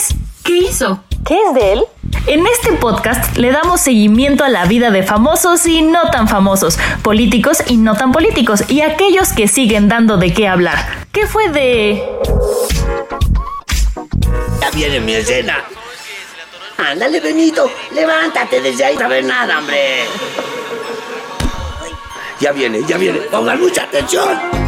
es? ¿Qué hizo? ¿Qué es de él? En este podcast le damos seguimiento a la vida de famosos y no tan famosos, políticos y no tan políticos, y aquellos que siguen dando de qué hablar. ¿Qué fue de...? Ya viene mi escena. Ándale, Benito, levántate desde ahí. No ver nada, hombre. Ya viene, ya viene. Pongan mucha atención.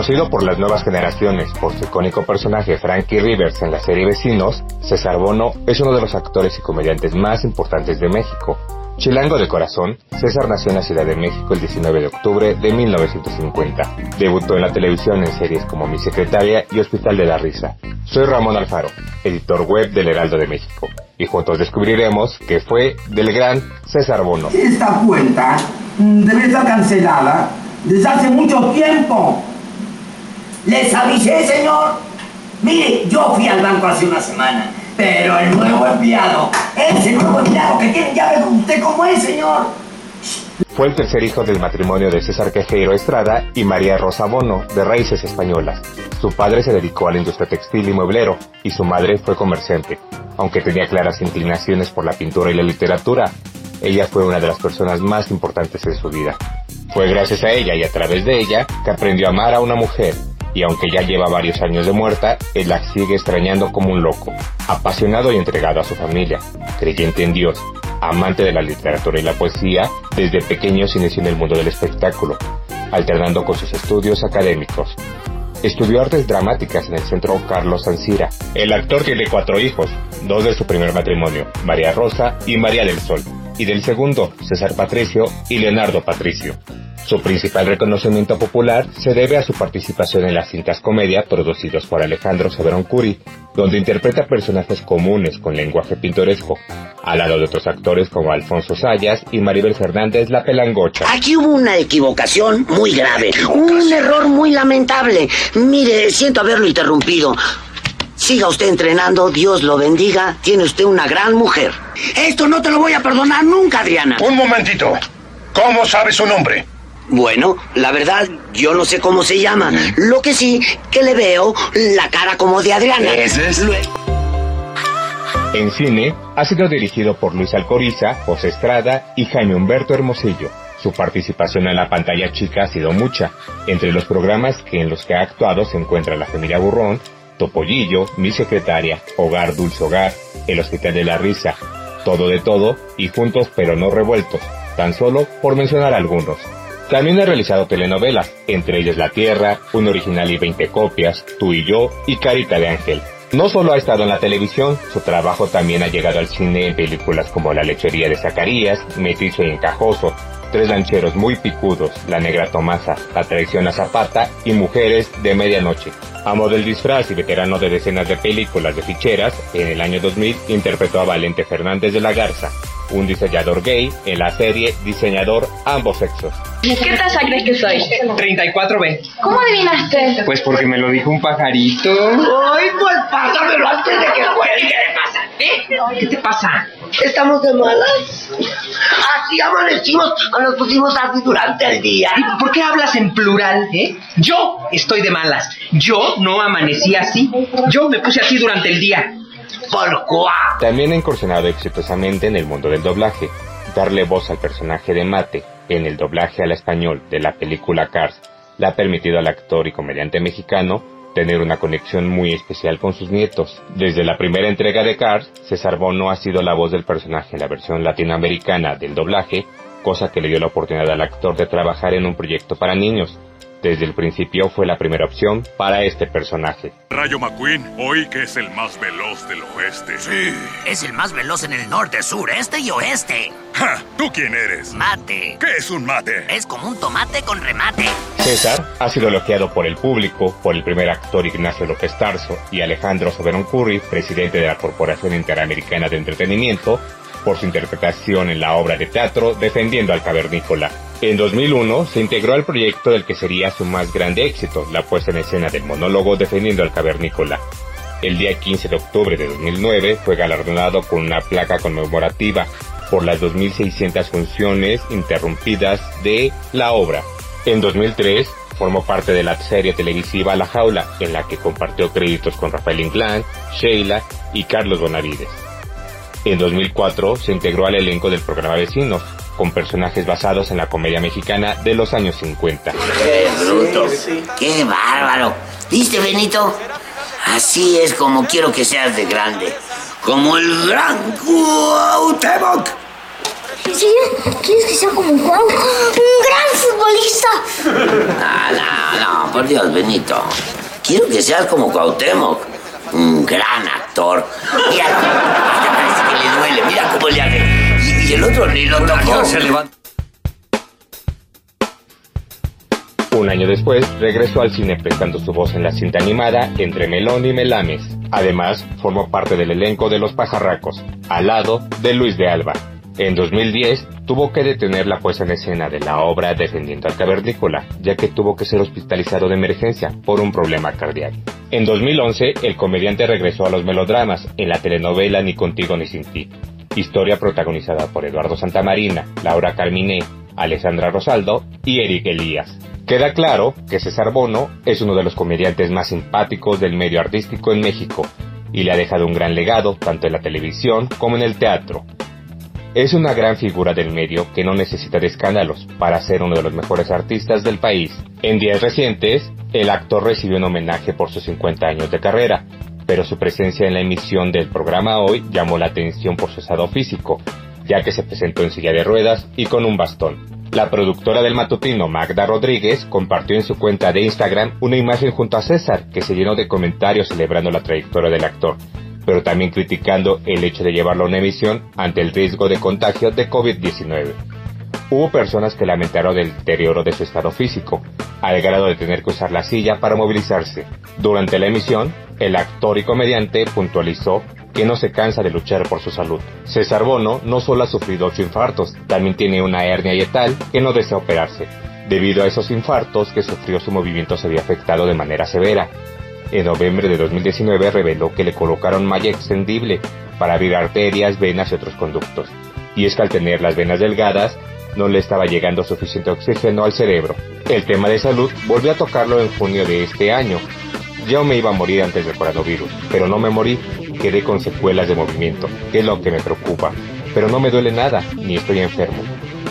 Conocido por las nuevas generaciones por su icónico personaje Frankie Rivers en la serie Vecinos, César Bono es uno de los actores y comediantes más importantes de México. Chilango de corazón, César nació en la Ciudad de México el 19 de octubre de 1950. Debutó en la televisión en series como Mi Secretaria y Hospital de la Risa. Soy Ramón Alfaro, editor web del Heraldo de México, y juntos descubriremos que fue del gran César Bono. Esta cuenta debe estar cancelada desde hace mucho tiempo. Les avisé, señor. Mire, yo fui al banco hace una semana, pero el nuevo empleado, ese nuevo empleado que tiene con usted, ¿cómo es, señor? Fue el tercer hijo del matrimonio de César Quejeiro Estrada y María Rosa Bono, de raíces españolas. Su padre se dedicó a la industria textil y mueblero, y su madre fue comerciante. Aunque tenía claras inclinaciones por la pintura y la literatura, ella fue una de las personas más importantes en su vida. Fue gracias a ella y a través de ella que aprendió a amar a una mujer y aunque ya lleva varios años de muerta, él la sigue extrañando como un loco, apasionado y entregado a su familia, creyente en Dios, amante de la literatura y la poesía, desde pequeño se inició en el mundo del espectáculo, alternando con sus estudios académicos. Estudió artes dramáticas en el Centro Carlos Sancira. El actor tiene cuatro hijos, dos de su primer matrimonio, María Rosa y María del Sol, y del segundo, César Patricio y Leonardo Patricio. Su principal reconocimiento popular se debe a su participación en las cintas comedia producidos por Alejandro Soberón Curi, donde interpreta personajes comunes con lenguaje pintoresco, al lado de otros actores como Alfonso Sayas y Maribel Fernández La Pelangocha. Aquí hubo una equivocación muy grave, un error muy lamentable. Mire, siento haberlo interrumpido. Siga usted entrenando, Dios lo bendiga, tiene usted una gran mujer. Esto no te lo voy a perdonar nunca, Adriana. Un momentito. ¿Cómo sabe su nombre? Bueno, la verdad, yo no sé cómo se llama. Lo que sí, que le veo la cara como de Adriana. ¿Ese es? En cine, ha sido dirigido por Luis Alcoriza, José Estrada y Jaime Humberto Hermosillo. Su participación en la pantalla chica ha sido mucha. Entre los programas que en los que ha actuado se encuentra La Familia Burrón, Topollillo, Mi Secretaria, Hogar Dulce Hogar, El Hospital de la Risa, Todo de Todo y Juntos pero no revueltos, tan solo por mencionar algunos. También ha realizado telenovelas, entre ellas La Tierra, Un Original y 20 Copias, Tú y Yo y Carita de Ángel. No solo ha estado en la televisión, su trabajo también ha llegado al cine en películas como La lechería de Zacarías, Metizo y Encajoso, Tres lancheros muy picudos, La negra Tomasa, La traición a Zapata y Mujeres de Medianoche. Amo del disfraz y veterano de decenas de películas de ficheras, en el año 2000 interpretó a Valente Fernández de la Garza, un diseñador gay en la serie Diseñador Ambos Sexos. ¿Qué talla crees que soy? 34B. ¿Cómo adivinaste? Pues porque me lo dijo un pajarito. ¡Ay, pues pásamelo antes de que cuelgue! ¿Qué pasa? ¿Eh? ¿Qué te pasa? ¿Estamos de malas? Así amanecimos o nos pusimos así durante el día. ¿Por qué hablas en plural, eh? Yo estoy de malas. Yo no amanecí así. Yo me puse así durante el día. También ha incursionado exitosamente en el mundo del doblaje. Darle voz al personaje de Mate en el doblaje al español de la película Cars le ha permitido al actor y comediante mexicano tener una conexión muy especial con sus nietos. Desde la primera entrega de Cars, César Bono ha sido la voz del personaje en la versión latinoamericana del doblaje, cosa que le dio la oportunidad al actor de trabajar en un proyecto para niños. Desde el principio fue la primera opción para este personaje. Rayo McQueen, hoy que es el más veloz del oeste. Sí, es el más veloz en el norte, sur, este y oeste. Ja, ¿Tú quién eres? Mate. ¿Qué es un mate? Es como un tomate con remate. César ha sido elogiado por el público, por el primer actor Ignacio López Tarso y Alejandro Soberón Curry, presidente de la Corporación Interamericana de Entretenimiento, por su interpretación en la obra de teatro Defendiendo al Cavernícola. En 2001 se integró al proyecto del que sería su más grande éxito, la puesta en escena del monólogo Defendiendo al Cavernícola. El día 15 de octubre de 2009 fue galardonado con una placa conmemorativa por las 2.600 funciones interrumpidas de la obra. En 2003 formó parte de la serie televisiva La Jaula, en la que compartió créditos con Rafael Inclán, Sheila y Carlos Bonavides. En 2004 se integró al elenco del programa Vecinos, con personajes basados en la comedia mexicana de los años 50. ¡Qué bruto! ¡Qué bárbaro! ¿Viste, Benito? Así es como quiero que seas de grande. Como el gran Cuauhtémoc. ¿Sí? ¿Quieres que sea como Juan? ¡Un gran futbolista! No, no, no, por Dios, Benito. Quiero que seas como Cuauhtémoc. Un gran actor. Mira, hasta parece que le duele. Mira cómo le hace. Y, el otro ni lo tocó. Se levanta. Un año después, regresó al cine prestando su voz en la cinta animada Entre Melón y Melames. Además, formó parte del elenco de Los Pajarracos, al lado de Luis de Alba. En 2010, tuvo que detener la puesta en escena de la obra Defendiendo al Cavernícola, ya que tuvo que ser hospitalizado de emergencia por un problema cardíaco. En 2011, el comediante regresó a los melodramas en la telenovela Ni contigo ni sin ti, historia protagonizada por Eduardo Santamarina, Laura Carminé, Alessandra Rosaldo y Eric Elías. Queda claro que César Bono es uno de los comediantes más simpáticos del medio artístico en México y le ha dejado un gran legado tanto en la televisión como en el teatro. Es una gran figura del medio que no necesita de escándalos para ser uno de los mejores artistas del país. En días recientes, el actor recibió un homenaje por sus 50 años de carrera, pero su presencia en la emisión del programa hoy llamó la atención por su estado físico, ya que se presentó en silla de ruedas y con un bastón. La productora del matutino Magda Rodríguez compartió en su cuenta de Instagram una imagen junto a César que se llenó de comentarios celebrando la trayectoria del actor, pero también criticando el hecho de llevarlo a una emisión ante el riesgo de contagio de COVID-19. Hubo personas que lamentaron el deterioro de su estado físico, al grado de tener que usar la silla para movilizarse. Durante la emisión, el actor y comediante puntualizó que no se cansa de luchar por su salud. César Bono no solo ha sufrido ocho infartos, también tiene una hernia yetal que no desea operarse. Debido a esos infartos que sufrió su movimiento se había afectado de manera severa. En noviembre de 2019 reveló que le colocaron malla extendible para abrir arterias, venas y otros conductos. Y es que al tener las venas delgadas, no le estaba llegando suficiente oxígeno al cerebro. El tema de salud volvió a tocarlo en junio de este año. Yo me iba a morir antes del coronavirus, pero no me morí, quedé con secuelas de movimiento, que es lo que me preocupa. Pero no me duele nada, ni estoy enfermo.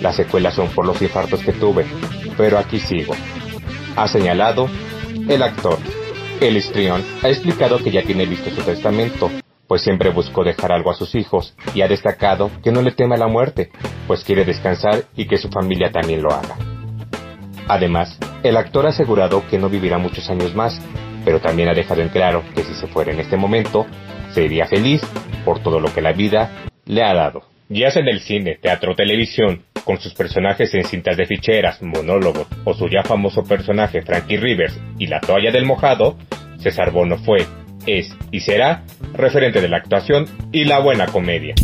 Las secuelas son por los infartos que tuve, pero aquí sigo. Ha señalado el actor. El histrión ha explicado que ya tiene listo su testamento, pues siempre buscó dejar algo a sus hijos y ha destacado que no le teme la muerte, pues quiere descansar y que su familia también lo haga. Además, el actor ha asegurado que no vivirá muchos años más, pero también ha dejado en claro que si se fuera en este momento, sería feliz por todo lo que la vida le ha dado. Ya sea en el cine, teatro o televisión, con sus personajes en cintas de ficheras, monólogos o su ya famoso personaje Frankie Rivers y la toalla del mojado, César Bono fue, es y será referente de la actuación y la buena comedia.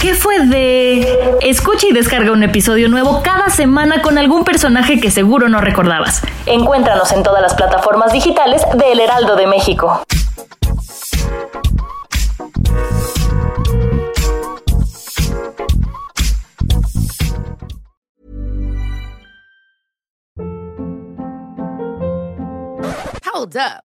¿Qué fue de...? Escucha y descarga un episodio nuevo cada semana con algún personaje que seguro no recordabas. Encuéntranos en todas las plataformas digitales de El Heraldo de México. Hold up.